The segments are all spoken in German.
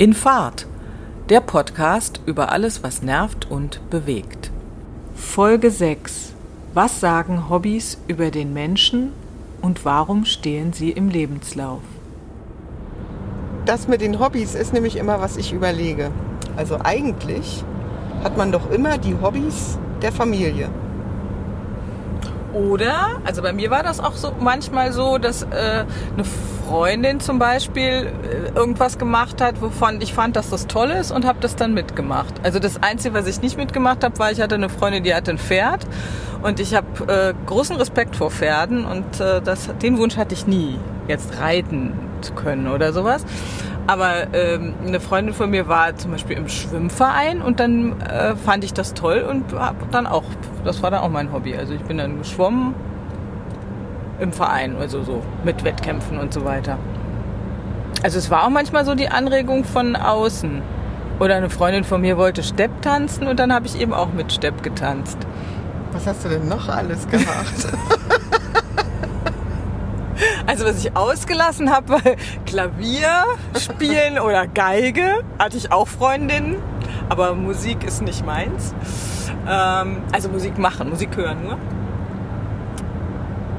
In Fahrt, der Podcast über alles, was nervt und bewegt. Folge 6. Was sagen Hobbys über den Menschen und warum stehen sie im Lebenslauf? Das mit den Hobbys ist nämlich immer, was ich überlege. Also eigentlich hat man doch immer die Hobbys der Familie. Oder, also bei mir war das auch so manchmal so, dass äh, eine Freundin zum Beispiel äh, irgendwas gemacht hat, wovon ich fand, dass das toll ist und habe das dann mitgemacht. Also das Einzige, was ich nicht mitgemacht habe, war, ich hatte eine Freundin, die hatte ein Pferd und ich habe äh, großen Respekt vor Pferden und äh, das, den Wunsch hatte ich nie, jetzt reiten zu können oder sowas. Aber ähm, eine Freundin von mir war zum Beispiel im Schwimmverein und dann äh, fand ich das toll und hab dann auch, das war dann auch mein Hobby. Also ich bin dann geschwommen im Verein, also so mit Wettkämpfen und so weiter. Also es war auch manchmal so die Anregung von außen. Oder eine Freundin von mir wollte Stepp tanzen und dann habe ich eben auch mit Stepp getanzt. Was hast du denn noch alles gemacht? Also was ich ausgelassen habe, war Klavier spielen oder Geige. Hatte ich auch Freundinnen, aber Musik ist nicht meins. Ähm, also Musik machen, Musik hören nur.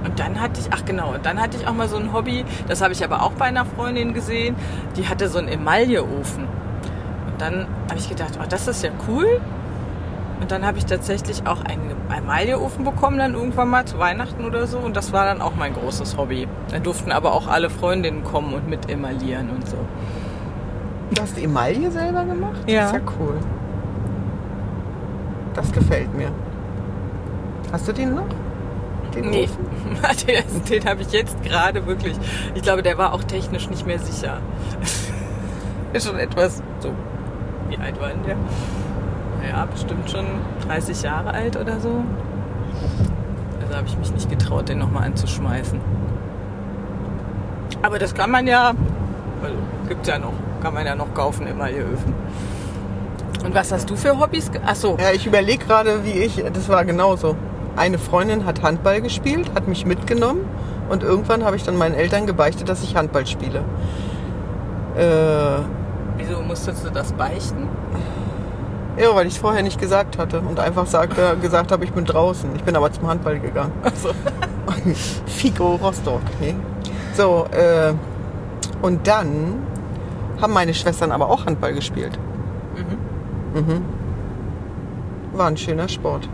Und dann hatte ich, ach genau, dann hatte ich auch mal so ein Hobby, das habe ich aber auch bei einer Freundin gesehen, die hatte so einen Emailleofen. Und dann habe ich gedacht, oh, das ist ja cool. Und dann habe ich tatsächlich auch einen Emailleofen bekommen, dann irgendwann mal zu Weihnachten oder so. Und das war dann auch mein großes Hobby. Da durften aber auch alle Freundinnen kommen und mit emaillieren und so. Du hast Emaille selber gemacht? Ja. Das ist ja cool. Das gefällt mir. Hast du den noch? Den Nee, den, den habe ich jetzt gerade wirklich. Ich glaube, der war auch technisch nicht mehr sicher. Ist schon etwas so. Wie alt war denn der? Naja, bestimmt schon 30 Jahre alt oder so. Also habe ich mich nicht getraut, den nochmal anzuschmeißen. Aber das kann man ja, also gibt's ja noch, kann man ja noch kaufen, Emailleöfen. Und was hast du für Hobbys? ge- Ach so, Ja, ich überlege gerade, wie ich, das war genauso. Eine Freundin hat Handball gespielt, hat mich mitgenommen und irgendwann habe ich dann meinen Eltern gebeichtet, dass ich Handball spiele. Äh, wieso musstest du das beichten? ja, weil ich es vorher nicht gesagt hatte und einfach sagte, gesagt habe, ich bin draußen. Ich bin aber zum Handball gegangen. Also, Figo Rostock. Nee. So, äh, und dann haben meine Schwestern aber auch Handball gespielt. Mhm. War ein schöner Sport.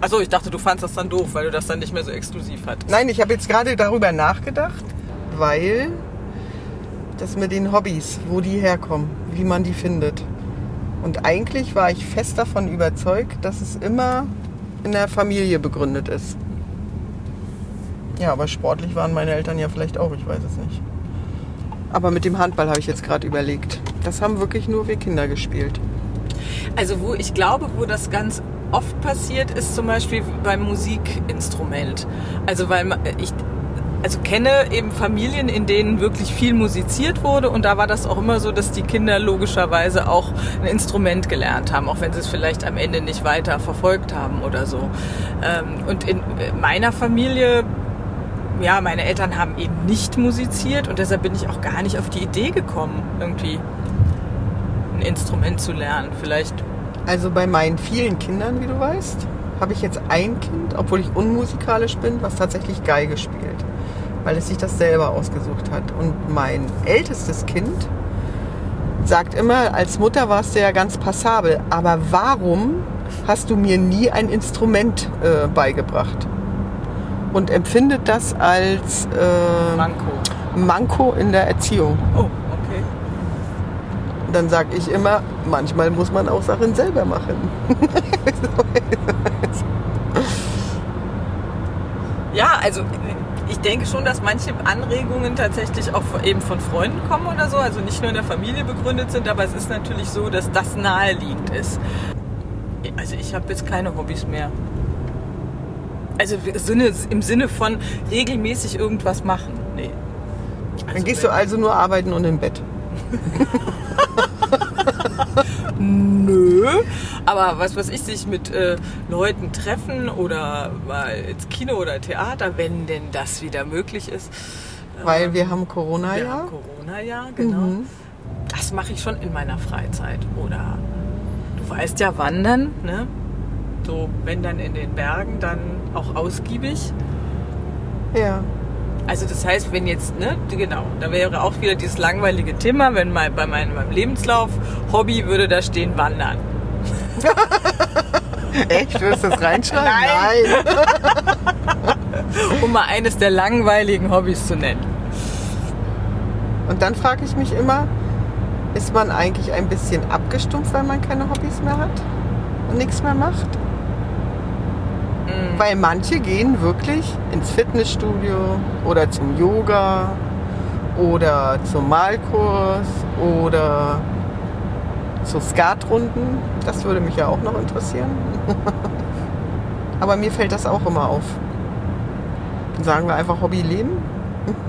Achso, ich dachte, du fandst das dann doof, weil du das dann nicht mehr so exklusiv hattest. Nein, ich habe jetzt gerade darüber nachgedacht, weil das mit den Hobbys, wo die herkommen, wie man die findet. Und eigentlich war ich fest davon überzeugt, dass es immer in der Familie begründet ist. Ja, aber sportlich waren meine Eltern ja vielleicht auch, ich weiß es nicht. Aber mit dem Handball habe ich jetzt gerade überlegt. Das haben wirklich nur wir Kinder gespielt. Also wo ich glaube, wo das ganz oft passiert, ist zum Beispiel beim Musikinstrument. Also weil ich also kenne eben Familien, in denen wirklich viel musiziert wurde und da war das auch immer so, dass die Kinder logischerweise auch ein Instrument gelernt haben, auch wenn sie es vielleicht am Ende nicht weiter verfolgt haben oder so. Ähm, Und in meiner Familie ja, meine Eltern haben eben nicht musiziert und deshalb bin ich auch gar nicht auf die Idee gekommen, irgendwie Instrument zu lernen. Vielleicht, Also bei meinen vielen Kindern, wie du weißt, habe ich jetzt ein Kind, obwohl ich unmusikalisch bin, was tatsächlich Geige spielt, weil es sich das selber ausgesucht hat. Und mein ältestes Kind sagt immer, als Mutter warst du ja ganz passabel, aber warum hast du mir nie ein Instrument äh, beigebracht? Und empfindet das als äh, Manko. Manko in der Erziehung. Oh. Dann sage ich immer, manchmal muss man auch Sachen selber machen. Ja, also ich denke schon, dass manche Anregungen tatsächlich auch eben von Freunden kommen oder so, also nicht nur in der Familie begründet sind, aber es ist natürlich so, dass das naheliegend ist. Also ich habe jetzt keine Hobbys mehr. Also im Sinne, von regelmäßig irgendwas machen. Nee. Dann gehst du also nur arbeiten und im Bett. Nö, aber was weiß ich, sich mit äh, Leuten treffen oder mal ins Kino oder Theater, wenn denn das wieder möglich ist. Weil wir haben Corona Wir ja. haben Corona. Corona-Jahr, genau. Mhm. Das mache ich schon in meiner Freizeit. Oder du weißt ja, wandern, ne? So, wenn dann in den Bergen, dann auch ausgiebig. Ja. Also das heißt, wenn jetzt, ne, genau, da wäre auch wieder dieses langweilige Thema, wenn mal bei meinem, meinem Lebenslauf Hobby würde da stehen Wandern. Echt? Würdest du das reinschreiben? Nein. Um mal eines der langweiligen Hobbys zu nennen. Und dann frage ich mich immer, ist man eigentlich ein bisschen abgestumpft, weil man keine Hobbys mehr hat und nichts mehr macht? Weil manche gehen wirklich ins Fitnessstudio oder zum Yoga oder zum Malkurs oder zu Skatrunden. Das würde mich ja auch noch interessieren. Aber mir fällt das auch immer auf. Sagen wir einfach Hobby leben.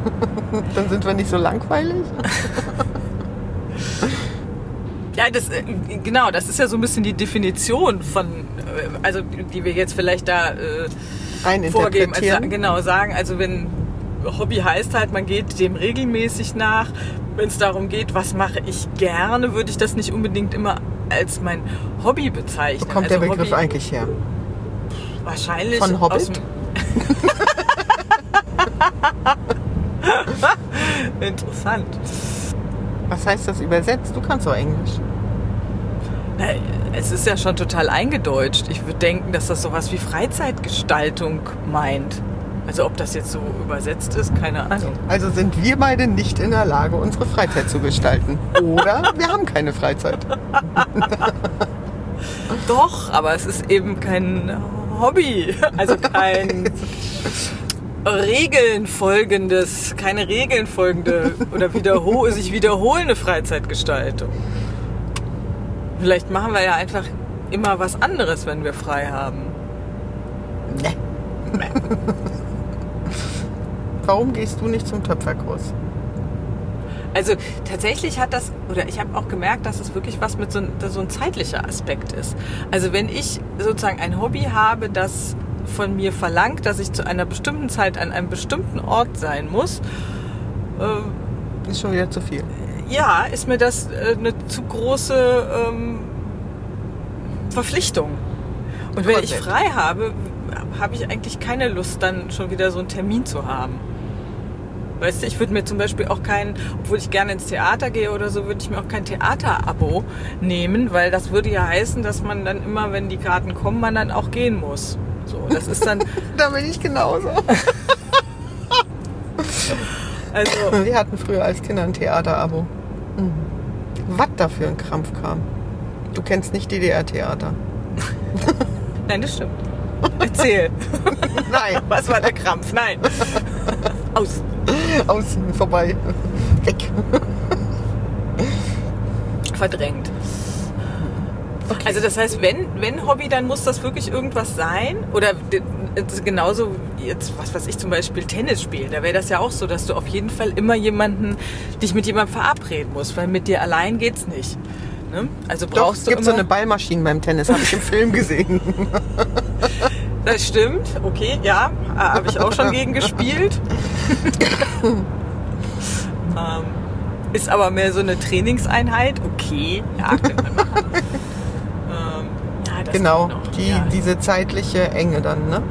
Dann sind wir nicht so langweilig. Ja, das, äh, genau, das ist ja so ein bisschen die Definition von, äh, also die wir jetzt vielleicht da äh, vorgeben. Also, genau, sagen, also wenn Hobby heißt halt, man geht dem regelmäßig nach. Wenn es darum geht, was mache ich gerne, würde ich das nicht unbedingt immer als mein Hobby bezeichnen. Wo kommt also der Begriff Hobby, eigentlich her? Wahrscheinlich Von Hobbit? aus dem- Interessant. Was heißt das übersetzt? Du kannst doch Englisch. Na, es ist ja schon total eingedeutscht. Ich würde denken, dass das sowas wie Freizeitgestaltung meint. Also ob das jetzt so übersetzt ist, keine Ahnung. Also sind wir beide nicht in der Lage, unsere Freizeit zu gestalten. Oder wir haben keine Freizeit. Doch, aber es ist eben kein Hobby. Also kein Regeln folgendes, keine Regeln folgende oder wiederhol sich wiederholende Freizeitgestaltung. Vielleicht machen wir ja einfach immer was anderes, wenn wir frei haben. Nee. Warum gehst du nicht zum Töpferkurs? Also tatsächlich hat das, oder ich habe auch gemerkt, dass es wirklich was mit so, ein- so ein zeitlicher Aspekt ist. Also wenn ich sozusagen ein Hobby habe, das von mir verlangt, dass ich zu einer bestimmten Zeit an einem bestimmten Ort sein muss, äh, Ist schon wieder zu viel. ja, ist mir das äh, eine zu große ähm, Verpflichtung. Und wenn ich frei habe, habe ich eigentlich keine Lust, dann schon wieder so einen Termin zu haben. Weißt du, ich würde mir zum Beispiel auch kein, obwohl ich gerne ins Theater gehe oder so, würde ich mir auch kein Theaterabo nehmen, weil das würde ja heißen, dass man dann immer, wenn die Karten kommen, man dann auch gehen muss. So, das ist dann, Da bin ich genauso. also, Wir hatten früher als Kinder ein Theaterabo. Mhm. Was da für ein Krampf kam. Du kennst nicht DDR-Theater. nein, das stimmt. Erzähl. Nein, Was war der Krampf? Nein. Aus. aus, vorbei, weg. verdrängt. Also das heißt, wenn, wenn Hobby, dann muss das wirklich irgendwas sein. Oder genauso jetzt, was weiß ich, zum Beispiel Tennis spielen. Da wäre das ja auch so, dass du auf jeden Fall immer jemanden, dich mit jemandem verabreden musst, weil mit dir allein geht's nicht. Ne? Also Doch, brauchst es du gibt immer, so eine Ballmaschine beim Tennis, habe ich im Film gesehen. Das stimmt, okay, ja, habe ich auch schon gegen gespielt. ähm, ist aber mehr so eine Trainingseinheit, okay, ja, könnte man machen. ähm, ja, das genau, die, ja. diese zeitliche Enge dann, ne?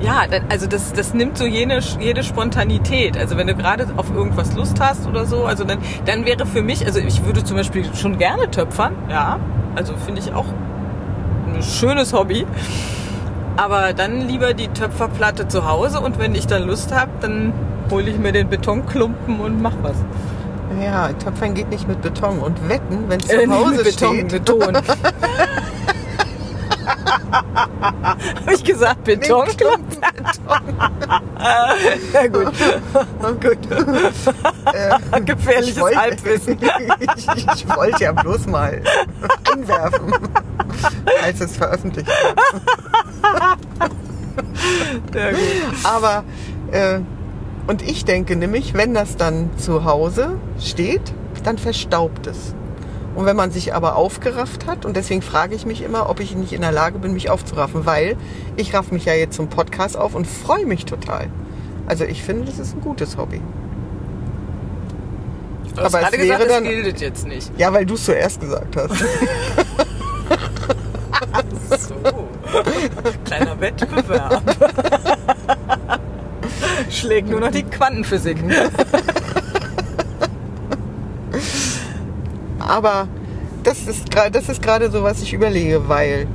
Ja, also das, das nimmt so jene, jede Spontanität. Also wenn du gerade auf irgendwas Lust hast oder so, also dann, dann wäre für mich, also ich würde zum Beispiel schon gerne töpfern, ja. Also finde ich auch ein schönes Hobby. Aber dann lieber die Töpferplatte zu Hause und wenn ich dann Lust habe, dann hole ich mir den Betonklumpen und mach was. Ja, Töpfern geht nicht mit Beton. Und wetten, wenn es zu Äh, nicht Hause mit Beton, steht, Beton. Habe ich gesagt Beton? mit Klumpen Ja gut, Gut. Äh, gefährliches wollte- Halbwissen. ich, ich wollte ja bloß mal einwerfen, als es veröffentlicht gut. Aber, äh, und ich denke nämlich, wenn das dann zu Hause steht, dann verstaubt es. Und wenn man sich aber aufgerafft hat, und deswegen frage ich mich immer, ob ich nicht in der Lage bin, mich aufzuraffen, weil ich raff mich ja jetzt zum Podcast auf und freue mich total. Also ich finde, das ist ein gutes Hobby. Du hast Aber es gerade gesagt, wäre dann- gilt jetzt nicht. Ja, weil du es zuerst gesagt hast. So. Kleiner Wettbewerb. Schlägt nur noch die Quantenphysik. Aber das ist gerade das ist gerade so, was ich überlege, weil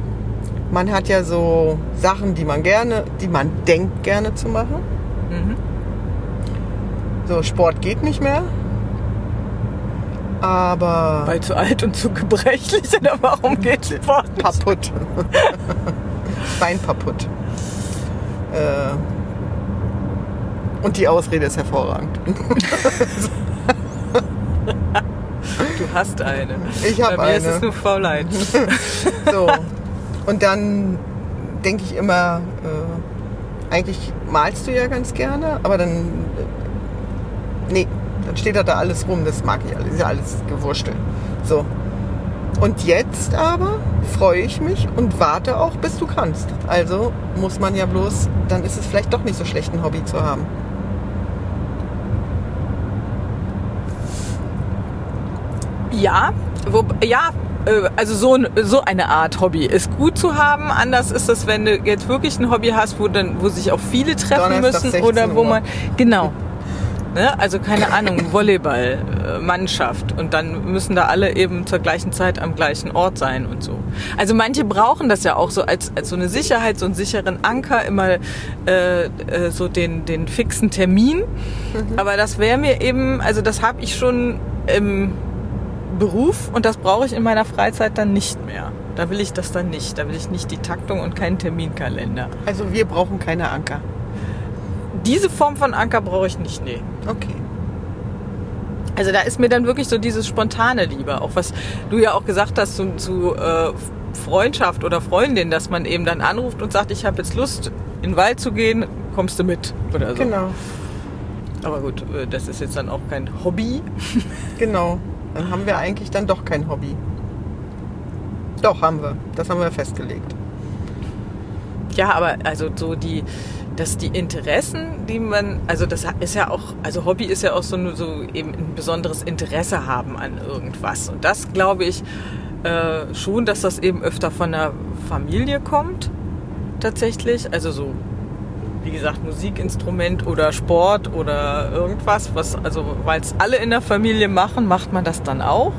man hat ja so Sachen, die man gerne, die man denkt gerne zu machen. Mhm. So Sport geht nicht mehr. Aber Weil zu alt und zu gebrechlich oder warum geht Sport kaputt. Bein kaputt. Äh, und die Ausrede ist hervorragend. Du hast eine. Ich hab Bei mir ist eine. es nur Faulheit. So. Und dann denke ich immer, äh, eigentlich malst du ja ganz gerne, aber dann, äh, nee, dann steht da, da alles rum, das mag ich alles, ist ja alles gewurschtelt. So. Und jetzt aber freue ich mich und warte auch, bis du kannst. Also muss man ja bloß, dann ist es vielleicht doch nicht so schlecht, ein Hobby zu haben. Ja, wo, ja, äh, also so, so eine Art Hobby ist gut zu haben. Anders ist es, wenn du jetzt wirklich ein Hobby hast, wo dann, wo sich auch viele treffen Donnerstag müssen 16 oder wo man genau. Ne? Also keine Ahnung, Volleyball-Mannschaft und dann müssen da alle eben zur gleichen Zeit am gleichen Ort sein und so. Also manche brauchen das ja auch so als, als so eine Sicherheit, so einen sicheren Anker, immer äh, äh, so den, den fixen Termin. Aber das wäre mir eben, also das habe ich schon im Beruf und das brauche ich in meiner Freizeit dann nicht mehr. Da will ich das dann nicht. Da will ich nicht die Taktung und keinen Terminkalender. Also wir brauchen keine Anker. Diese Form von Anker brauche ich nicht, nee. Okay. Also da ist mir dann wirklich so dieses Spontane lieber. Auch was du ja auch gesagt hast zu, zu äh, Freundschaft oder Freundin, dass man eben dann anruft und sagt, ich habe jetzt Lust, in den Wald zu gehen, kommst du mit oder so. Genau, Aber gut, äh, das ist jetzt dann auch kein Hobby. genau. Dann haben wir eigentlich dann doch kein Hobby. Doch, haben wir. Das haben wir festgelegt. Ja, aber also so die, dass die Interessen, die man, also das ist ja auch, also Hobby ist ja auch so, so eben ein besonderes Interesse haben an irgendwas. Und das glaube ich äh, schon, dass das eben öfter von der Familie kommt, tatsächlich. Also so, wie gesagt, Musikinstrument oder Sport oder irgendwas, was, also weil es alle in der Familie machen, macht man das dann auch.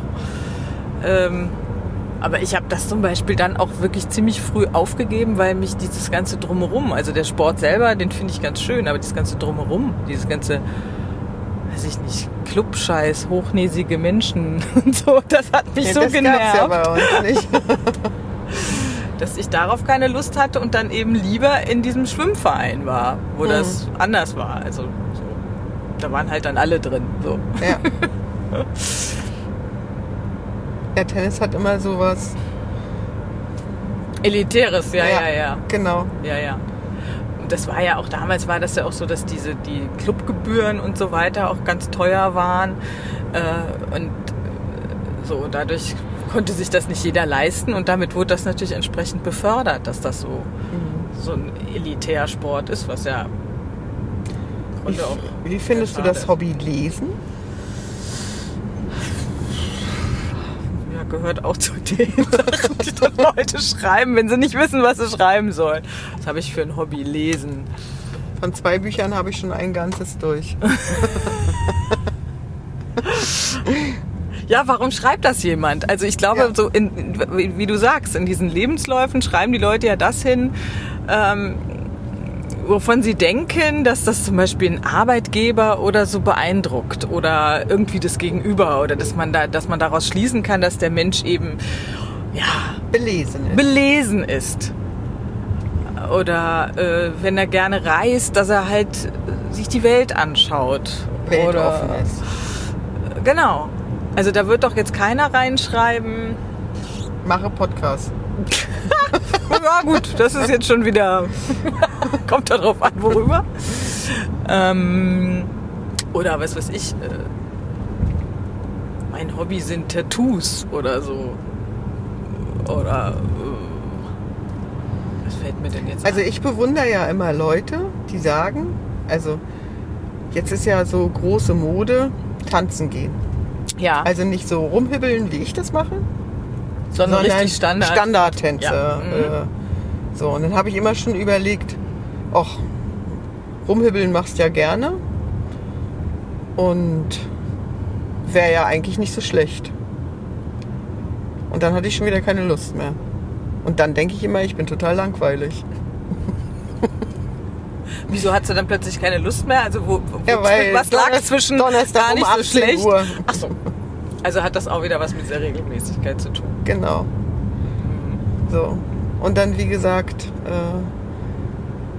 Ähm, aber ich habe das zum Beispiel dann auch wirklich ziemlich früh aufgegeben, weil mich dieses ganze Drumherum, also der Sport selber, den finde ich ganz schön, aber das ganze Drumherum, dieses ganze, weiß ich nicht, Clubscheiß, hochnäsige Menschen und so, das hat mich Ja, so das genervt, ja bei uns nicht. dass ich darauf keine Lust hatte und dann eben lieber in diesem Schwimmverein war, wo Mhm. das anders war. Also so, da waren halt dann alle drin. So. Ja. Ja, Tennis hat immer sowas. Elitäres, ja, ja, ja. Genau. Ja, ja. Und das war ja auch damals war das ja auch so, dass diese die Clubgebühren und so weiter auch ganz teuer waren äh, und äh, so dadurch konnte sich das nicht jeder leisten und damit wurde das natürlich entsprechend befördert, dass das so so ein Elitärsport ist, was ja Wie, wie findest du das. Hobby Lesen? ja, gehört auch zu den Sachen, die dann Leute schreiben, wenn sie nicht wissen, was sie schreiben sollen. Das habe ich für ein Hobby lesen. Von zwei Büchern habe ich schon ein ganzes durch. Ja, warum schreibt das jemand? Also ich glaube, Ja. so in, wie, du sagst, in diesen Lebensläufen schreiben die Leute ja das hin, ähm, wovon sie denken, dass das zum Beispiel ein Arbeitgeber oder so beeindruckt oder irgendwie das Gegenüber oder dass man da, dass man daraus schließen kann, dass der Mensch eben ja Belesen ist. belesen ist. Oder äh, wenn er gerne reist, dass er halt sich die Welt anschaut. Weltoffen Oder, ist. Genau. Also da wird doch jetzt keiner reinschreiben. Mache Podcast. Ja gut, das ist jetzt schon wieder. kommt darauf an, worüber. Ähm, oder was weiß ich. Äh, mein Hobby sind Tattoos oder so. Oder. Äh, was fällt mir denn jetzt Also ein? ich bewundere ja immer Leute, die sagen, also jetzt ist ja so große Mode, tanzen gehen. Ja. Also nicht so rumhibbeln, wie ich das mache, sondern, richtig Standard. Standardtänze. Ja. Mhm. Äh, so, und dann habe ich immer schon überlegt, ach, rumhibbeln machst ja gerne. Und wäre ja eigentlich nicht so schlecht. Und dann hatte ich schon wieder keine Lust mehr. Und dann denke ich immer, ich bin total langweilig. Wieso hat sie dann plötzlich keine Lust mehr? Also wo, wo Ja, was lag zwischen Donnerstag gar um nicht so 18 schlecht? Uhr. Ach so. Also hat das auch wieder was mit der Regelmäßigkeit zu tun. Genau. So. Und dann, wie gesagt, äh,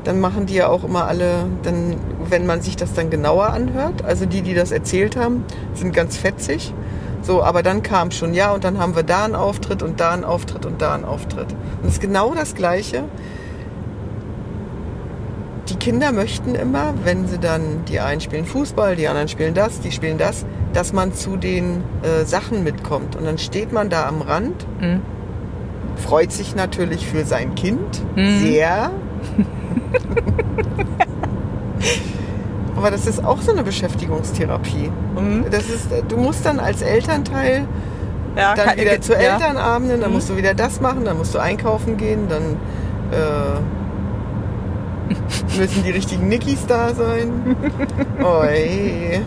dann machen die ja auch immer alle, dann, wenn man sich das dann genauer anhört, also die, die das erzählt haben, sind ganz fetzig. So, aber dann kam schon, ja, und dann haben wir da einen Auftritt und da einen Auftritt und da einen Auftritt. Und es ist genau das Gleiche. Die Kinder möchten immer, wenn sie dann, die einen spielen Fußball, die anderen spielen das, die spielen das, dass man zu den äh, Sachen mitkommt. Und dann steht man da am Rand Mhm. freut sich natürlich für sein Kind Mhm. sehr. Aber das ist auch so eine Beschäftigungstherapie. Mhm. Das ist, du musst dann als Elternteil Ja, dann wieder zu ja. Elternabenden, dann Mhm. musst du wieder das machen, dann musst du einkaufen gehen, dann äh, müssen die richtigen Nickys da sein. Oi.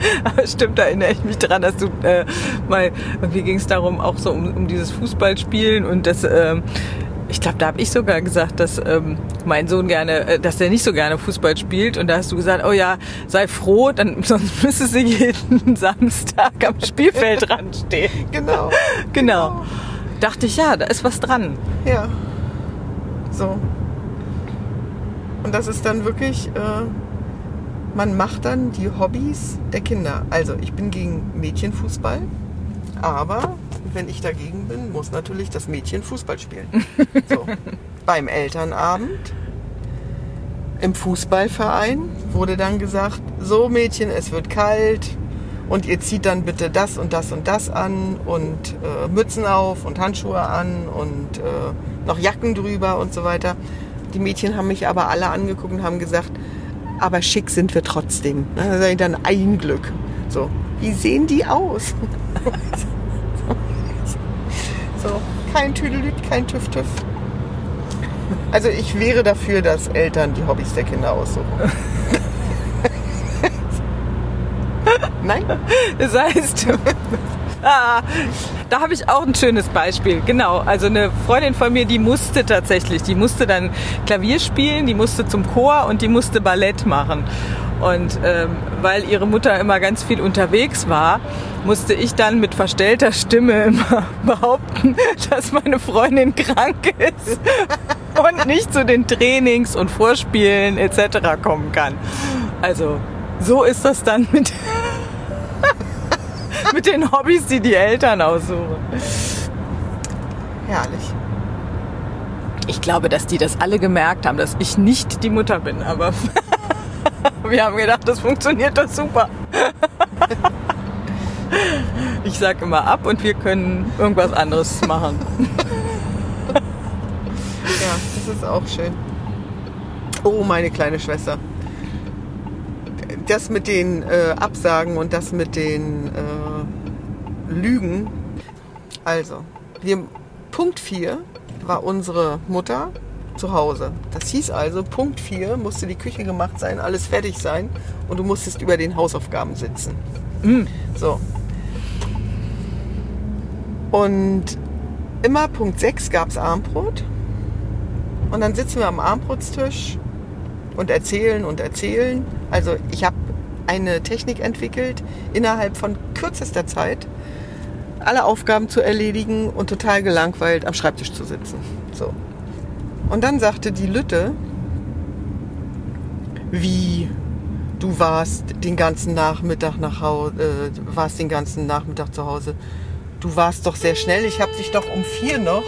Stimmt, da erinnere ich mich dran, dass du äh, mal, irgendwie ging es darum, auch so um, um dieses Fußballspielen und das, ähm, ich glaube, da habe ich sogar gesagt, dass ähm, mein Sohn gerne, äh, dass der nicht so gerne Fußball spielt und da hast du gesagt, oh ja, sei froh, dann sonst müsstest du jeden Samstag am Spielfeldrand stehen. Genau. Genau. Dachte ich, ja, da ist was dran. Ja. So. Und das ist dann wirklich, äh, man macht dann die Hobbys der Kinder. Also ich bin gegen Mädchenfußball, aber wenn ich dagegen bin, muss natürlich das Mädchen Fußball spielen. So. Beim Elternabend im Fußballverein wurde dann gesagt, so Mädchen, es wird kalt und ihr zieht dann bitte das und das und das an und äh, Mützen auf und Handschuhe an und äh, noch Jacken drüber und so weiter. Die Mädchen haben mich aber alle angeguckt und haben gesagt, aber schick sind wir trotzdem. Da ich dann ein Glück. So, wie sehen die aus? kein Tüdelüt, kein Tüff-Tüff. Also ich wäre dafür, dass Eltern die Hobbys der Kinder aussuchen. Nein? Das heißt, ah, da habe ich auch ein schönes Beispiel. Genau, also eine Freundin von mir, die musste tatsächlich, die musste dann Klavier spielen, die musste zum Chor und die musste Ballett machen. Und ähm, weil ihre Mutter immer ganz viel unterwegs war, musste ich dann mit verstellter Stimme immer behaupten, dass meine Freundin krank ist und nicht zu den Trainings und Vorspielen etc. kommen kann. Also so ist das dann mit mit den Hobbys, die die Eltern aussuchen. Herrlich. Ich glaube, dass die das alle gemerkt haben, dass ich nicht die Mutter bin, aber wir haben gedacht, das funktioniert doch super. Ich sag immer ab und wir können irgendwas anderes machen. Ja, das ist auch schön. Oh, meine kleine Schwester. Das mit den äh, Absagen und das mit den äh, Lügen. Also, wir, Punkt 4 war unsere Mutter zu Hause. Das hieß also, Punkt 4 musste die Küche gemacht sein, alles fertig sein und du musstest über den Hausaufgaben sitzen. So. Und immer Punkt 6 gab es Armbrot. Und dann sitzen wir am Armbrotstisch und erzählen und erzählen. Also ich habe eine Technik entwickelt, innerhalb von kürzester Zeit alle Aufgaben zu erledigen und total gelangweilt am Schreibtisch zu sitzen. So. Und dann sagte die Lütte, wie du warst den ganzen Nachmittag nach Hause, äh, warst den ganzen Nachmittag zu Hause. Du warst doch sehr schnell. Ich habe dich doch um vier noch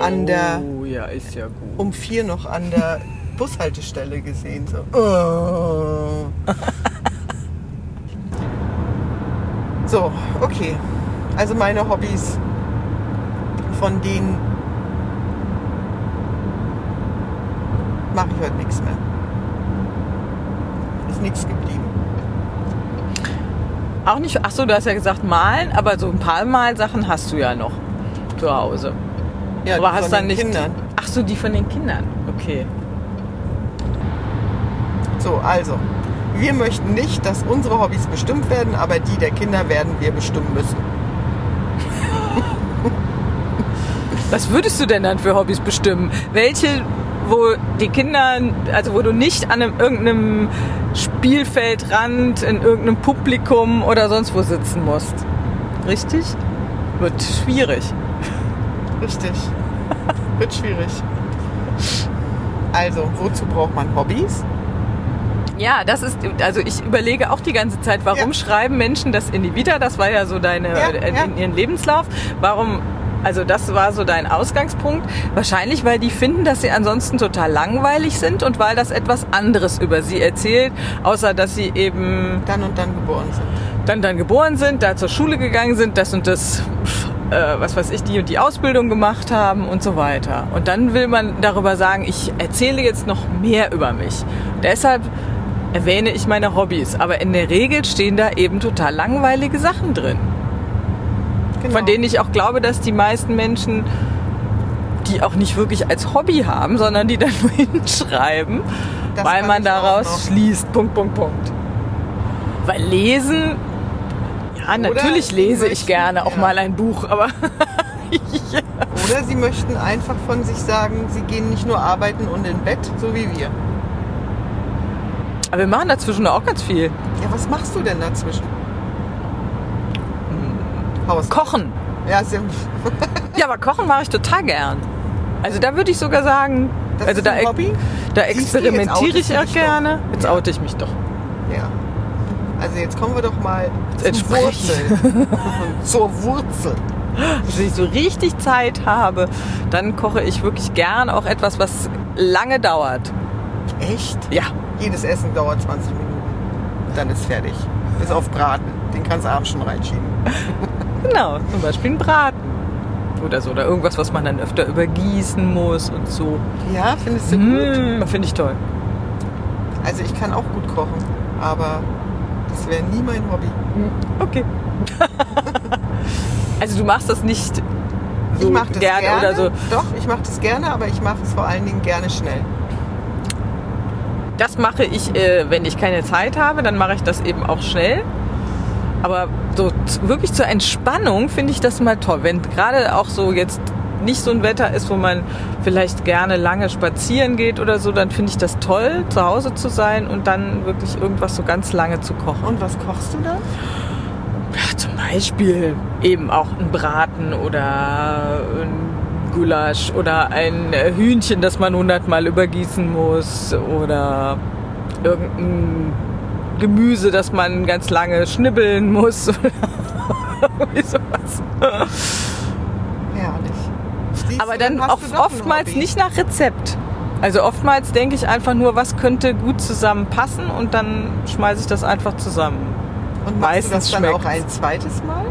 an der Oh ja, ist ja gut. um vier noch an der Bushaltestelle gesehen. So. Oh. so, okay. Also meine Hobbys, von denen mache ich heute nichts mehr. Ist nichts geblieben. Auch nicht, ach so, du hast ja gesagt malen, aber so ein paar Malsachen hast du ja noch zu Hause. Ja, aber die hast von dann den nicht. Kindern. Ach so, die von den Kindern. Okay. So, also. Wir möchten nicht, dass unsere Hobbys bestimmt werden, aber die der Kinder werden wir bestimmen müssen. Was würdest du denn dann für Hobbys bestimmen? Welche, wo die Kinder, also wo du nicht an einem, irgendeinem Spielfeldrand, in irgendeinem Publikum oder sonst wo sitzen musst? Richtig? Wird schwierig. Richtig. Wird schwierig. Also, wozu braucht man Hobbys? Ja, das ist, also ich überlege auch die ganze Zeit, warum Ja. schreiben Menschen das in die Vita? Das war ja so deine, Ja, äh, in ja. ihren Lebenslauf. Warum, also das war so dein Ausgangspunkt. Wahrscheinlich, weil die finden, dass sie ansonsten total langweilig sind und weil das etwas anderes über sie erzählt, außer dass sie eben Dann und dann geboren sind. dann dann geboren sind, da zur Schule gegangen sind, das und das, äh, was weiß ich, die und die Ausbildung gemacht haben und so weiter. Und dann will man darüber sagen, ich erzähle jetzt noch mehr über mich. Deshalb erwähne ich meine Hobbys. Aber in der Regel stehen da eben total langweilige Sachen drin. Genau. Von denen ich auch glaube, dass die meisten Menschen die auch nicht wirklich als Hobby haben, sondern die dann nur hinschreiben, Das weil man ich daraus schließt. Punkt, Punkt, Punkt. Weil lesen, ja, natürlich sie lese ich möchten- gerne auch ja. mal ein Buch, aber Oder sie möchten einfach von sich sagen, sie gehen nicht nur arbeiten und in Bett, so wie wir. Aber wir machen dazwischen auch ganz viel. Ja, was machst du denn dazwischen? Haus. Kochen. Ja, ja, Ja, aber Kochen mache ich total gern. Also da würde ich sogar sagen, das also ist da, ein Hobby? da experimentiere ich auch dich doch. gerne. Jetzt Ja. oute ich mich doch. Ja. Also jetzt kommen wir doch mal zur. Wurzel. zur Wurzel. Wenn ich so richtig Zeit habe, dann koche ich wirklich gern auch etwas, was lange dauert. Echt? Ja, Jedes Essen dauert 20 Minuten. Dann ist fertig. Bis auf Braten. Den kannst du abends schon reinschieben. genau. Zum Beispiel ein Braten. Oder so. Oder irgendwas, was man dann öfter übergießen muss und so. Ja, findest du gut? Mmh, Finde ich toll. Also ich kann auch gut kochen, aber das wäre nie mein Hobby. Okay. also du machst das nicht so ich mache das gerne, gerne, oder so. Doch, ich mache das gerne, aber ich mache es vor allen Dingen gerne schnell. Das mache ich, äh, wenn ich keine Zeit habe, dann mache ich das eben auch schnell. Aber so wirklich zur Entspannung finde ich das mal toll. Wenn gerade auch so jetzt nicht so ein Wetter ist, wo man vielleicht gerne lange spazieren geht oder so, dann finde ich das toll, zu Hause zu sein und dann wirklich irgendwas so ganz lange zu kochen. Und was kochst du da? Ja, zum Beispiel eben auch ein Braten oder ein Gulasch oder ein äh, Hühnchen, das man hundertmal übergießen muss oder irgendein Gemüse, das man ganz lange schnibbeln muss oder sowas. Herrlich. Siehst Aber dann hast auch oftmals nicht nach Rezept. Also oftmals denke ich einfach nur, was könnte gut zusammenpassen und dann schmeiße ich das einfach zusammen. Und machst meistens du das dann auch schmeckt's. ein zweites Mal?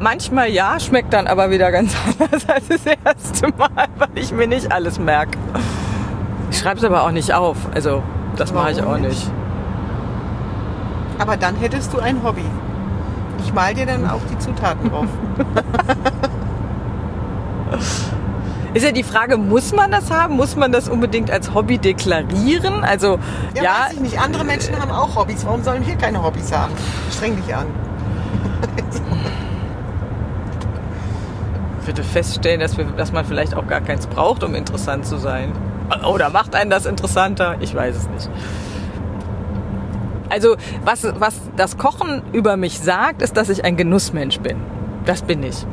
Manchmal ja, schmeckt dann aber wieder ganz anders als das erste Mal, weil ich mir nicht alles merke. Ich schreibe es aber auch nicht auf. Also, das mache ich auch nicht? nicht. Aber dann hättest du ein Hobby. Ich mal dir dann auch die Zutaten drauf. Ist ja die Frage, muss man das haben? Muss man das unbedingt als Hobby deklarieren? Also, Ja, ja, weiß ich nicht. Andere Menschen haben auch Hobbys. Warum sollen wir keine Hobbys haben? Streng dich an. ich würde feststellen, dass, wir, dass man vielleicht auch gar keins braucht, um interessant zu sein. Oder macht einen das interessanter? Ich weiß es nicht. Also, was, was das Kochen über mich sagt, ist, dass ich ein Genussmensch bin. Das bin ich.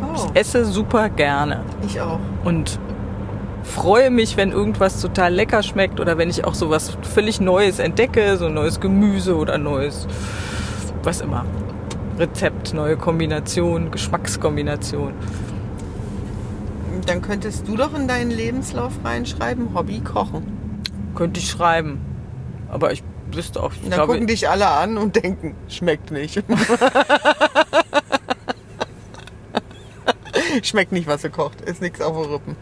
Oh, esse super gerne ich auch. und freue mich, wenn irgendwas total lecker schmeckt oder wenn ich auch sowas völlig Neues entdecke, so neues Gemüse oder neues, was immer. Rezept, neue Kombination, Geschmackskombination. Dann könntest du doch in deinen Lebenslauf reinschreiben, Hobby kochen. Könnte ich schreiben. Aber ich wüsste auch, ich Und dann glaube, gucken dich alle an und denken, schmeckt nicht. schmeckt nicht, was sie kocht. Ist nichts auf den Rippen.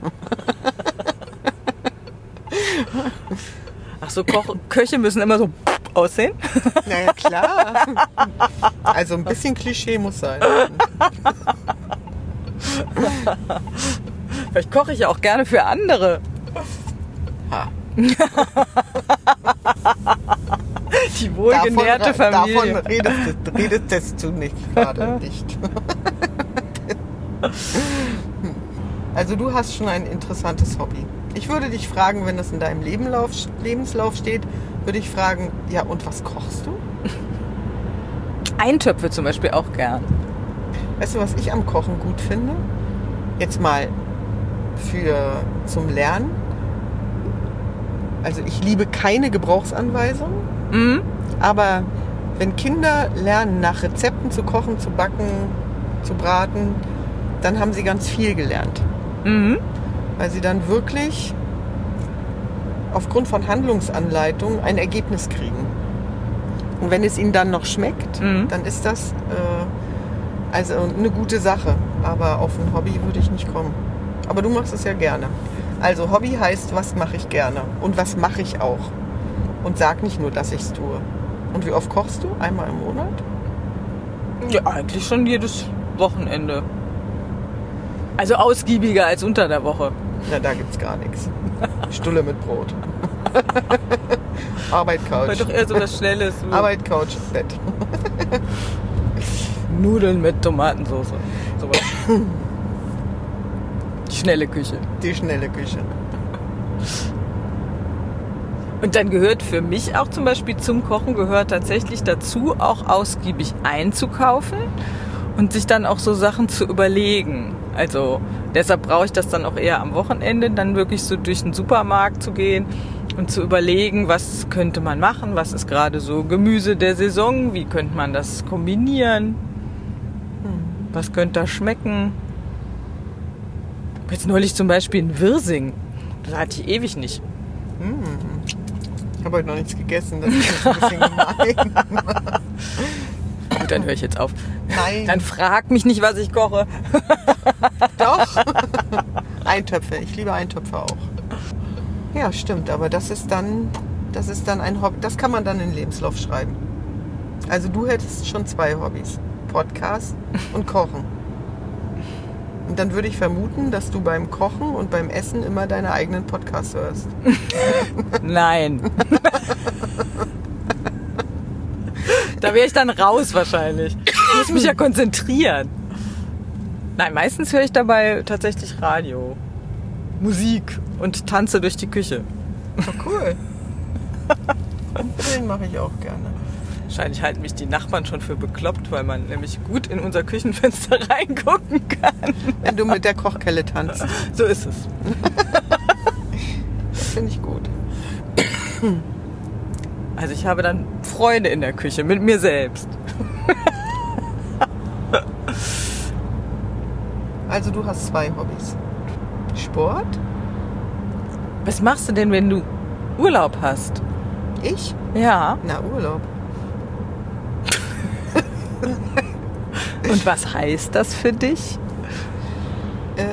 ach so, Koch, Köche müssen immer so aussehen? Naja, klar. Also ein bisschen Klischee muss sein. Vielleicht koche ich ja auch gerne für andere. Ha. Die wohlgenährte davon, Familie. Davon redest, du- redest du nicht gerade nicht. Also du hast schon ein interessantes Hobby. Ich würde dich fragen, wenn das in deinem Lebenlauf, Lebenslauf steht, würde ich fragen, ja und was kochst du? Eintöpfe zum Beispiel auch gern. Weißt du, was ich am Kochen gut finde? Jetzt mal für zum Lernen. Also ich liebe keine Gebrauchsanweisung, Mhm. aber wenn Kinder lernen, nach Rezepten zu kochen, zu backen, zu braten, dann haben sie ganz viel gelernt. Mhm. Weil sie dann wirklich aufgrund von Handlungsanleitungen ein Ergebnis kriegen. Und wenn es ihnen dann noch schmeckt, Mhm. dann ist das äh, also eine gute Sache. Aber auf ein Hobby würde ich nicht kommen. Aber du machst es ja gerne. Also Hobby heißt, was mache ich gerne und was mache ich auch. Und sag nicht nur, dass ich es tue. Und wie oft kochst du? Einmal im Monat? Ja, eigentlich schon jedes Wochenende. Also ausgiebiger als unter der Woche. Na, da gibt's gar nichts. Stulle mit Brot. Arbeit, War Couch. doch eher so was Schnelles. Arbeit, Couch, Bett. Nudeln mit Tomatensauce. Sowas. Die schnelle Küche. Die schnelle Küche. Und dann gehört für mich auch zum Beispiel zum Kochen gehört tatsächlich dazu, auch ausgiebig einzukaufen und sich dann auch so Sachen zu überlegen. Also deshalb brauche ich das dann auch eher am Wochenende, dann wirklich so durch den Supermarkt zu gehen und zu überlegen, was könnte man machen, was ist gerade so Gemüse der Saison, wie könnte man das kombinieren, was könnte da schmecken. Jetzt neulich zum Beispiel ein Wirsing. Das hatte ich ewig nicht. Ich habe heute noch nichts gegessen. Das ist ein bisschen gemein. Gut, dann höre ich jetzt auf. Nein, Dann frag mich nicht, was ich koche. doch. Eintöpfe. Ich liebe Eintöpfe auch. Ja, stimmt. Aber das ist dann, das ist dann ein Hobby. Das kann man dann in den Lebenslauf schreiben. Also du hättest schon zwei Hobbys. Podcast und Kochen. Und dann würde ich vermuten, dass du beim Kochen und beim Essen immer deine eigenen Podcasts hörst. Nein. da wäre ich dann raus wahrscheinlich. Ich muss mich ja konzentrieren. Nein, meistens höre ich dabei tatsächlich Radio, Musik und tanze durch die Küche. Oh, cool. Den mache ich auch gerne. Wahrscheinlich halten mich die Nachbarn schon für bekloppt, weil man nämlich gut in unser Küchenfenster reingucken kann. Wenn du mit der Kochkelle tanzt. So ist es. Finde ich gut. Also ich habe dann Freunde in der Küche mit mir selbst. Also du hast zwei Hobbys. Sport, Was machst du denn, wenn du Urlaub hast? ich, Ja. na Urlaub. Und was heißt das für dich? Äh,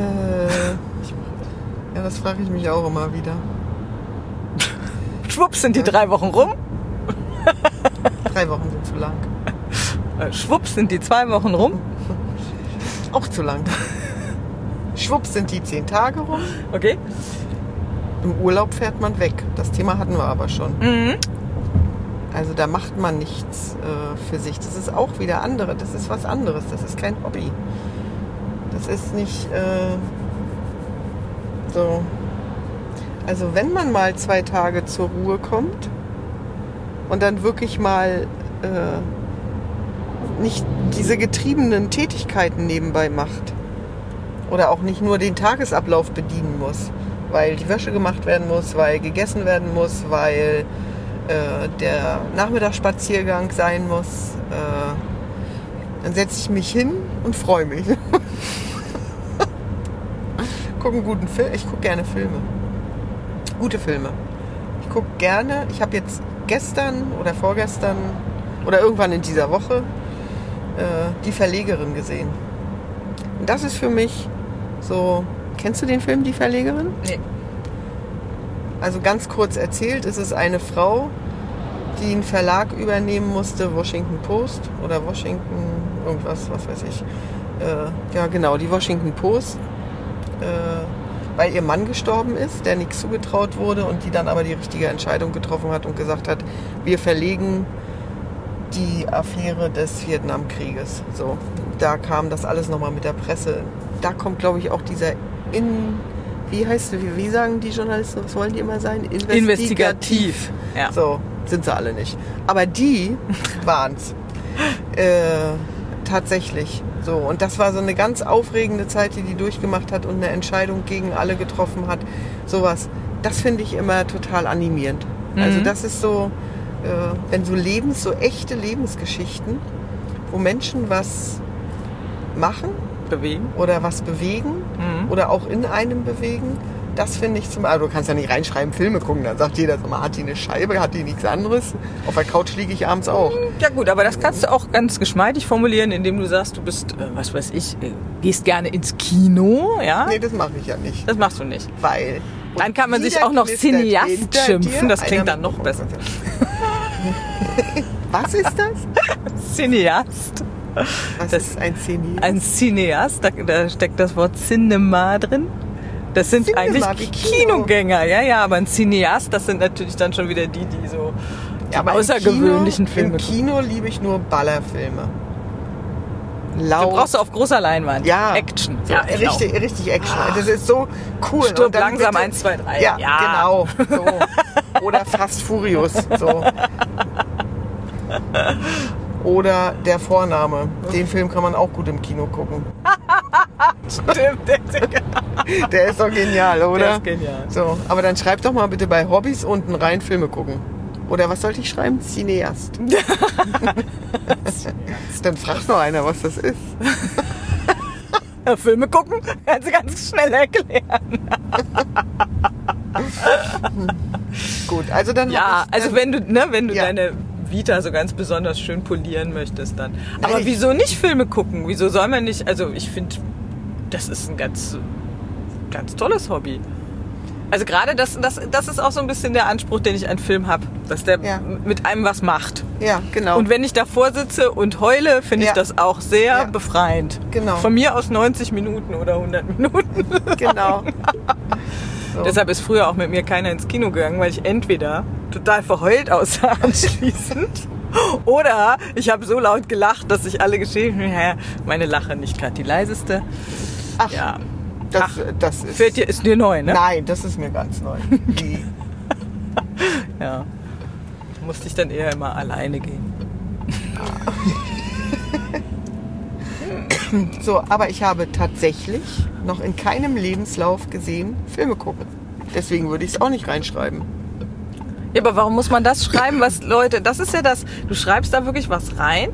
ja, das frage ich mich auch immer wieder. Schwupps sind die drei Wochen rum. Drei Wochen sind zu lang. Äh, Schwupps sind die zwei Wochen rum. Auch zu lang. Schwupps sind die zehn Tage rum. Okay. Im Urlaub fährt man weg. Das Thema hatten wir aber schon. Mhm. Also da macht man nichts äh, für sich. Das ist auch wieder andere. Das ist was anderes. Das ist kein Hobby. Das ist nicht äh, so. Also wenn man mal zwei Tage zur Ruhe kommt und dann wirklich mal äh, nicht diese getriebenen Tätigkeiten nebenbei macht oder auch nicht nur den Tagesablauf bedienen muss, weil die Wäsche gemacht werden muss, weil gegessen werden muss, weil äh, der Nachmittagsspaziergang sein muss, äh, dann setze ich mich hin und freue mich. gucke einen guten Film. Ich gucke gerne Filme. Gute Filme. Ich gucke gerne. Ich habe jetzt gestern oder vorgestern oder irgendwann in dieser Woche äh, die Verlegerin gesehen. Und das ist für mich so. Kennst du den Film Die Verlegerin? Nee. Also ganz kurz erzählt, ist es eine Frau, die einen Verlag übernehmen musste, Washington Post oder Washington irgendwas, was weiß ich. Äh, ja, genau, die Washington Post, äh, weil ihr Mann gestorben ist, der nichts zugetraut wurde und die dann aber die richtige Entscheidung getroffen hat und gesagt hat, wir verlegen die Affäre des Vietnamkrieges. So, da kam das alles nochmal mit der Presse. Da kommt, glaube ich, auch dieser in wie heißt wie, wie sagen die Journalisten, was wollen die immer sein? Investigativ. Ja. So, sind sie alle nicht. Aber die waren's. Äh, tatsächlich. So, und das war so eine ganz aufregende Zeit, die die durchgemacht hat und eine Entscheidung gegen alle getroffen hat. Sowas. Das finde ich immer total animierend. Also Mhm. das ist so, äh, wenn so Lebens, so echte Lebensgeschichten, wo Menschen was machen Bewegen. oder was bewegen Mhm. oder auch in einem bewegen. Das finde ich zum also du kannst ja nicht reinschreiben, Filme gucken, dann sagt jeder, sag mal, hat die eine Scheibe, hat die nichts anderes? Auf der Couch liege ich abends auch. Ja gut, aber das kannst du auch ganz geschmeidig formulieren, indem du sagst, du bist, äh, was weiß ich, äh, gehst gerne ins Kino, ja? Nee, das mache ich ja nicht, Das machst du nicht. weil... Dann kann man sich auch noch Cineast schimpfen, das klingt dann noch mit- besser. Was ist das? Cineast. Was Das- ist ein Cineast? Ein Cineast, da, da steckt das Wort Cinema drin. Das sind Cinema, eigentlich Kino. Kinogänger, ja, ja, aber ein Cineast, das sind natürlich dann schon wieder die, die so die aber im außergewöhnlichen Kino, Filme Im gucken. Kino liebe ich nur Ballerfilme. Du Laut. brauchst du auf großer Leinwand. ja, Action. So, ja, ich richtig, richtig Action. Das ist so cool. Stirb Und dann langsam, bitte- eins, zwei, drei. Ja, Ja. genau. So. Oder Fast Furious. So. Oder Der Vorname. Den Film kann man auch gut im Kino gucken. Stimmt, der Der ist doch genial, der oder? ist genial. So, aber dann schreib doch mal bitte bei Hobbys unten rein Filme gucken. Oder was sollte ich schreiben? Cineast. dann fragt noch einer, was das ist. Filme gucken, kannst du ganz schnell erklären. Gut, also dann. Ja, ich, also dann, wenn du, ne, wenn du Ja. deine Vita so ganz besonders schön polieren möchtest, dann. Aber ich- wieso nicht Filme gucken? Wieso soll man nicht? Also ich finde, das ist ein ganz, ganz tolles Hobby. Also gerade das, das, das ist auch so ein bisschen der Anspruch, den ich an Film habe, dass der Ja. mit einem was macht. Ja, genau. Und wenn ich davor sitze und heule, finde Ja. ich das auch sehr Ja. befreiend. Genau. Von mir aus 90 Minuten oder 100 Minuten. genau. So. Deshalb ist früher auch mit mir keiner ins Kino gegangen, weil ich entweder total verheult aussah anschließend oder ich habe so laut gelacht, dass sich alle geschehen ja, meine Lache nicht gerade die leiseste. Ach, Ja, das, ach, das ist. fällt dir, ist dir neu, ne? Nein, das ist mir ganz neu. Ja. Musste ich dann eher immer alleine gehen. so, aber ich habe tatsächlich noch in keinem Lebenslauf gesehen, Filme gucken. Deswegen würde ich es auch nicht reinschreiben. Ja, aber warum muss man das schreiben, was Leute, das ist ja das, du schreibst da wirklich was rein,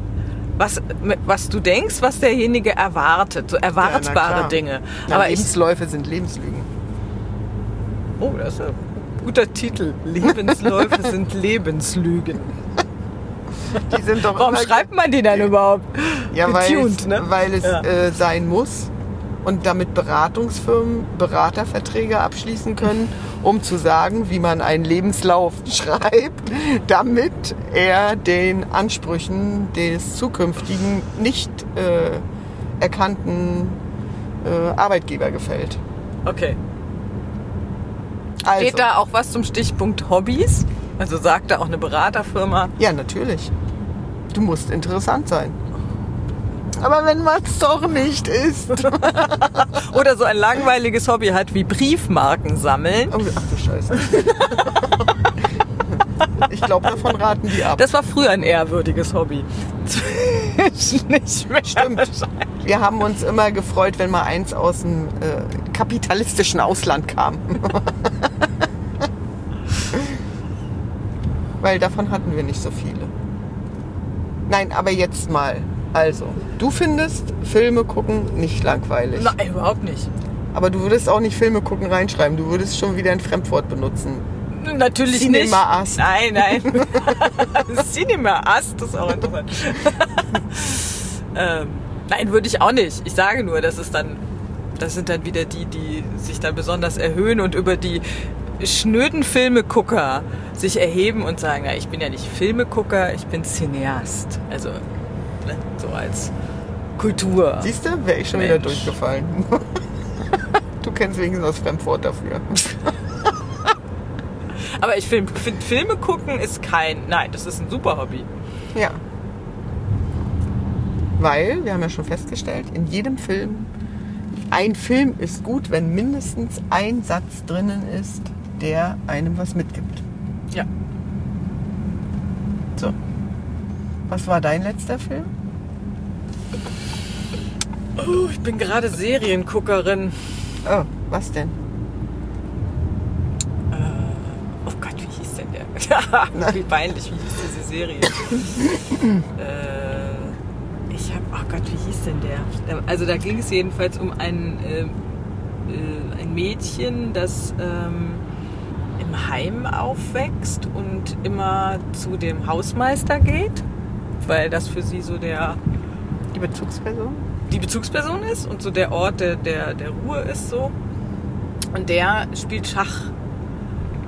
was, was du denkst, was derjenige erwartet, so Ja, erwartbare klar. Dinge. Na, aber ich, Lebensläufe sind Lebenslügen. oh, das ist ein guter Titel. Lebensläufe sind Lebenslügen. Die sind doch Warum schreibt man die dann überhaupt? Ja, weil getuned, es, ne? weil es Ja. äh, sein muss und damit Beratungsfirmen Beraterverträge abschließen können, um zu sagen, wie man einen Lebenslauf schreibt, damit er den Ansprüchen des zukünftigen nicht äh, erkannten äh, Arbeitgeber gefällt. Okay. Also, Steht da auch was zum Stichpunkt Hobbys? Also sagt da auch eine Beraterfirma. Ja, natürlich. Du musst interessant sein. Aber wenn man es doch nicht ist. Oder so ein langweiliges Hobby hat wie Briefmarken sammeln. Oh, ach du Scheiße. Ich glaube, davon raten die ab. Das war früher ein ehrwürdiges Hobby. nicht mehr. Stimmt. Wir haben uns immer gefreut, wenn mal eins aus dem äh, kapitalistischen Ausland kam. Weil davon hatten wir nicht so viele. Nein, aber jetzt mal. Also, du findest Filme gucken nicht langweilig. Nein, überhaupt nicht. Aber du würdest auch nicht Filme gucken reinschreiben. Du würdest schon wieder ein Fremdwort benutzen. Natürlich Cinema nicht. Ast. Nein, nein. Cinema Ast ist auch interessant. ähm, nein, würde ich auch nicht. Ich sage nur, das ist dann, das sind dann wieder die, die sich dann besonders erhöhen und über die schnöden Filmegucker sich erheben und sagen, ja, ich bin ja nicht Filmegucker, ich bin Cineast. Also so als Kultur. Siehst du, wäre ich schon wieder Mensch. durchgefallen. du kennst wenigstens das Fremdwort dafür. Aber ich finde, find, Filme gucken ist kein, nein, das ist ein super Hobby. Ja. Weil, wir haben ja schon festgestellt, in jedem Film, ein Film ist gut, wenn mindestens ein Satz drinnen ist, der einem was mitgibt. Ja. So. Was war dein letzter Film? Oh, ich bin gerade Serienguckerin. Oh, was denn? Oh Gott, wie hieß denn der? wie peinlich, wie hieß diese Serie? äh, ich hab, oh Gott, wie hieß denn der? Also da ging es jedenfalls um ein, äh, äh, ein Mädchen, das ähm, im Heim aufwächst und immer zu dem Hausmeister geht, weil das für sie so der Die Bezugsperson? die Bezugsperson ist und so der Ort der, der, der Ruhe ist so. Und der spielt Schach.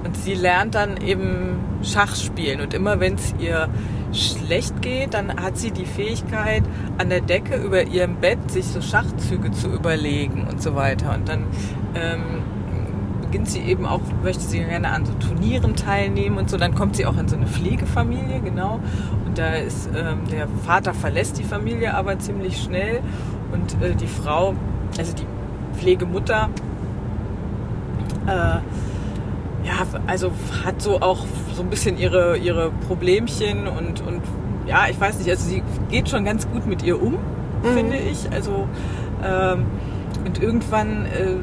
Und sie lernt dann eben Schach spielen. Und immer wenn es ihr schlecht geht, dann hat sie die Fähigkeit, an der Decke über ihrem Bett sich so Schachzüge zu überlegen und so weiter. Und dann ähm, beginnt sie eben auch, möchte sie gerne an so Turnieren teilnehmen und so. Dann kommt sie auch in so eine Pflegefamilie, genau. Da ist ähm, der Vater verlässt die Familie aber ziemlich schnell und äh, die Frau, also die Pflegemutter, äh, ja, also hat so auch so ein bisschen ihre, ihre Problemchen und, und ja, ich weiß nicht, also sie geht schon ganz gut mit ihr um, finde ich. Also ähm, und irgendwann äh,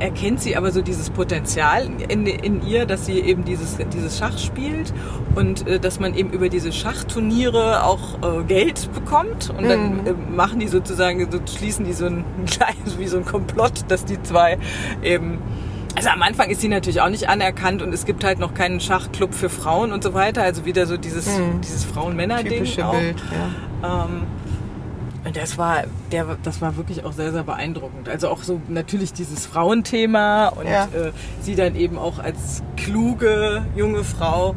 erkennt sie aber so dieses Potenzial in, in ihr, dass sie eben dieses, dieses Schach spielt und äh, dass man eben über diese Schachturniere auch äh, Geld bekommt und dann äh, machen die sozusagen, so schließen die so ein wie so ein Komplott, dass die zwei eben also am Anfang ist sie natürlich auch nicht anerkannt und es gibt halt noch keinen Schachclub für Frauen und so weiter. Also wieder so dieses, dieses Frauen-Männer-Ding Typische auch. Bild, ja. Ähm, das war, der, das war wirklich auch sehr, sehr beeindruckend. Also auch so natürlich dieses Frauenthema und Ja. äh, sie dann eben auch als kluge junge Frau,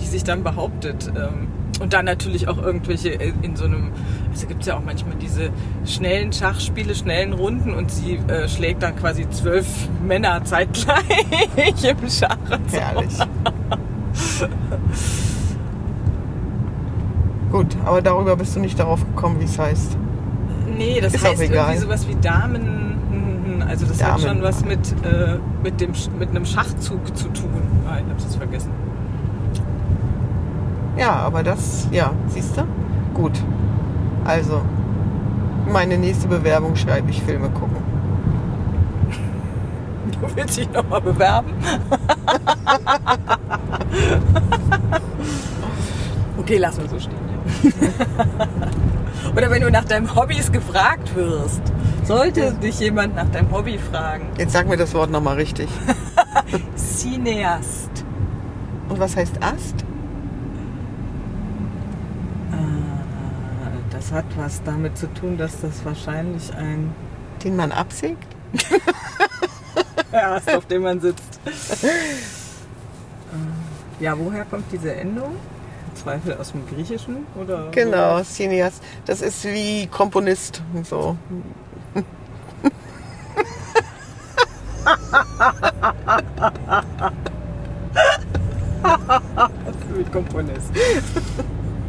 die sich dann behauptet. Ähm, und dann natürlich auch irgendwelche äh, in so einem, also gibt es ja auch manchmal diese schnellen Schachspiele, schnellen Runden und sie äh, schlägt dann quasi zwölf Männer zeitgleich im Schach. Herrlich. Gut, aber darüber bist du nicht darauf gekommen, wie es heißt. Nee, das Ist auch heißt egal. irgendwie sowas wie Damen. Also das hat Damen. schon was mit, äh, mit, dem, mit einem Schachzug zu tun. Ah, ich hab's jetzt vergessen. Ja, aber das, ja, siehst du? Gut. Also, meine nächste Bewerbung schreibe ich Filme gucken. Du willst dich nochmal bewerben? okay, lass mal so stehen. Oder wenn du nach deinem Hobbys gefragt wirst, sollte dich jemand nach deinem Hobby fragen. Jetzt sag mir das Wort nochmal richtig. Cineast. Und was heißt Ast? Äh, Das hat was damit zu tun, dass das wahrscheinlich ein Den man absägt? Ja, ist, auf dem man sitzt. Ja, woher kommt diese Endung? Zweifel aus dem Griechischen? Oder Genau, Cineast. Das ist wie Komponist so. Mit Komponist.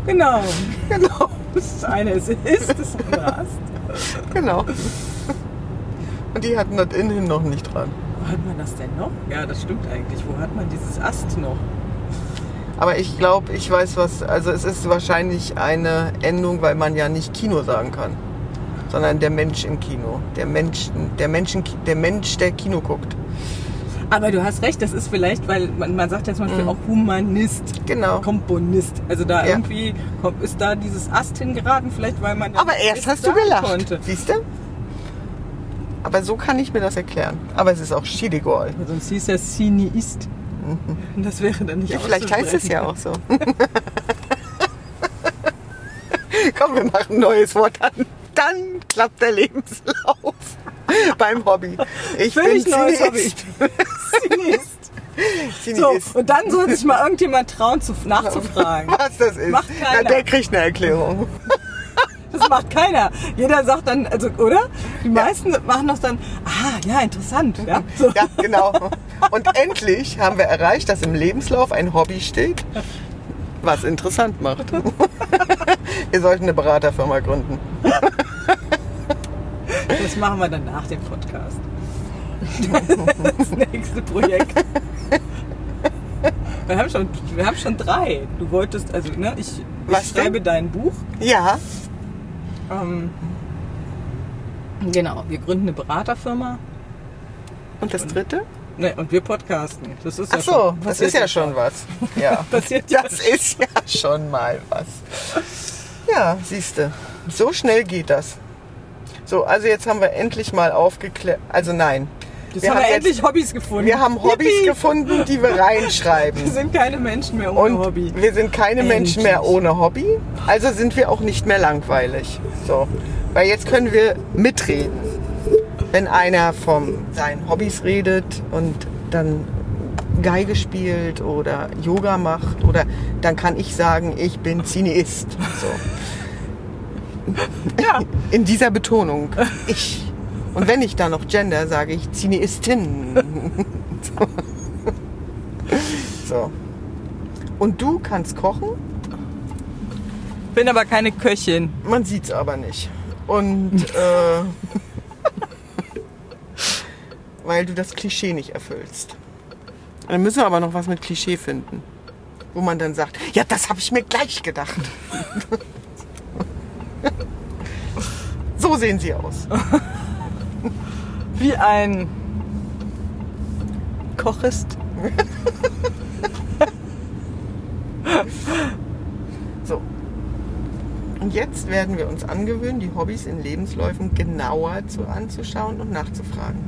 Genau. Genau, Das eine ist ist, das andere hast. genau. Und die hatten das innen noch nicht dran. Wo hat man das denn noch? Ja, das stimmt eigentlich. Wo hat man dieses Ast noch? Aber ich glaube, ich weiß was. Also es ist wahrscheinlich eine Endung, weil man ja nicht Kino sagen kann, sondern der Mensch im Kino, der Mensch, der Menschen, der Mensch, der Kino guckt. Aber du hast recht, das ist vielleicht, weil man, man sagt ja zum Beispiel auch Humanist, Genau. Komponist. Also da Ja. irgendwie kommt, ist da dieses Ast hingeraten, vielleicht weil man. Aber erst hast du gelacht, Konnte. siehst du? Aber so kann ich mir das erklären. Aber es ist auch shit egal. Sonst hieß er Cineist. Das wäre dann nicht Ja, vielleicht heißt es ja auch so. Komm, wir machen ein neues Wort an. Dann klappt der Lebenslauf beim Hobby. Ich Völlig bin neues. Hobby. Ich bin Cineast. Zini So, und dann soll sich mal irgendjemand trauen, zu, nachzufragen. Was das ist. Macht Na, der kriegt eine Erklärung. Das macht keiner. Jeder sagt dann, also, oder? Die meisten machen das dann, ah, ja, interessant. Ja, so. Ja, genau. Und endlich haben wir erreicht, dass im Lebenslauf ein Hobby steht, was interessant macht. Wir sollten eine Beraterfirma gründen. Das machen wir dann nach dem Podcast. Das nächste Projekt. Wir haben schon, wir haben schon drei. Du wolltest, also, ne, ich, ich denn? schreibe dein Buch. Ja, Ähm, genau, wir gründen eine Beraterfirma. und das dritte? Ne, und wir podcasten. Das ist Ach ja so, schon, das ist ja schon was. Ja, Passiert das ist ja schon mal was. Ja, siehste, so schnell geht das. So, also jetzt haben wir endlich mal aufgeklärt. Also nein, Jetzt Wir haben wir haben endlich Hobbys gefunden. wir haben Hobbys Yippie! gefunden, die wir Wir reinschreiben. sind keine Menschen mehr ohne Und Hobby. wir sind keine Menschen mehr Endlich. ohne Hobby. Also sind wir auch nicht mehr langweilig. So. Weil jetzt können wir mitreden. Wenn einer von seinen Hobbys redet und dann Geige spielt oder Yoga macht oder dann kann ich sagen, ich bin Cineist. So. Ja. In dieser Betonung. Ich. Und wenn ich da noch gender, sage ich Cineistin. So. Und du kannst kochen, Bin aber keine Köchin. man sieht's aber nicht. Und äh, weil du das Klischee nicht erfüllst. Dann müssen wir aber noch was mit Klischee finden. Wo man dann sagt, ja, das habe ich mir gleich gedacht. so sehen sie aus. Wie ein Kochist. So. Und jetzt werden wir uns angewöhnen, die Hobbys in Lebensläufen genauer zu, anzuschauen und nachzufragen.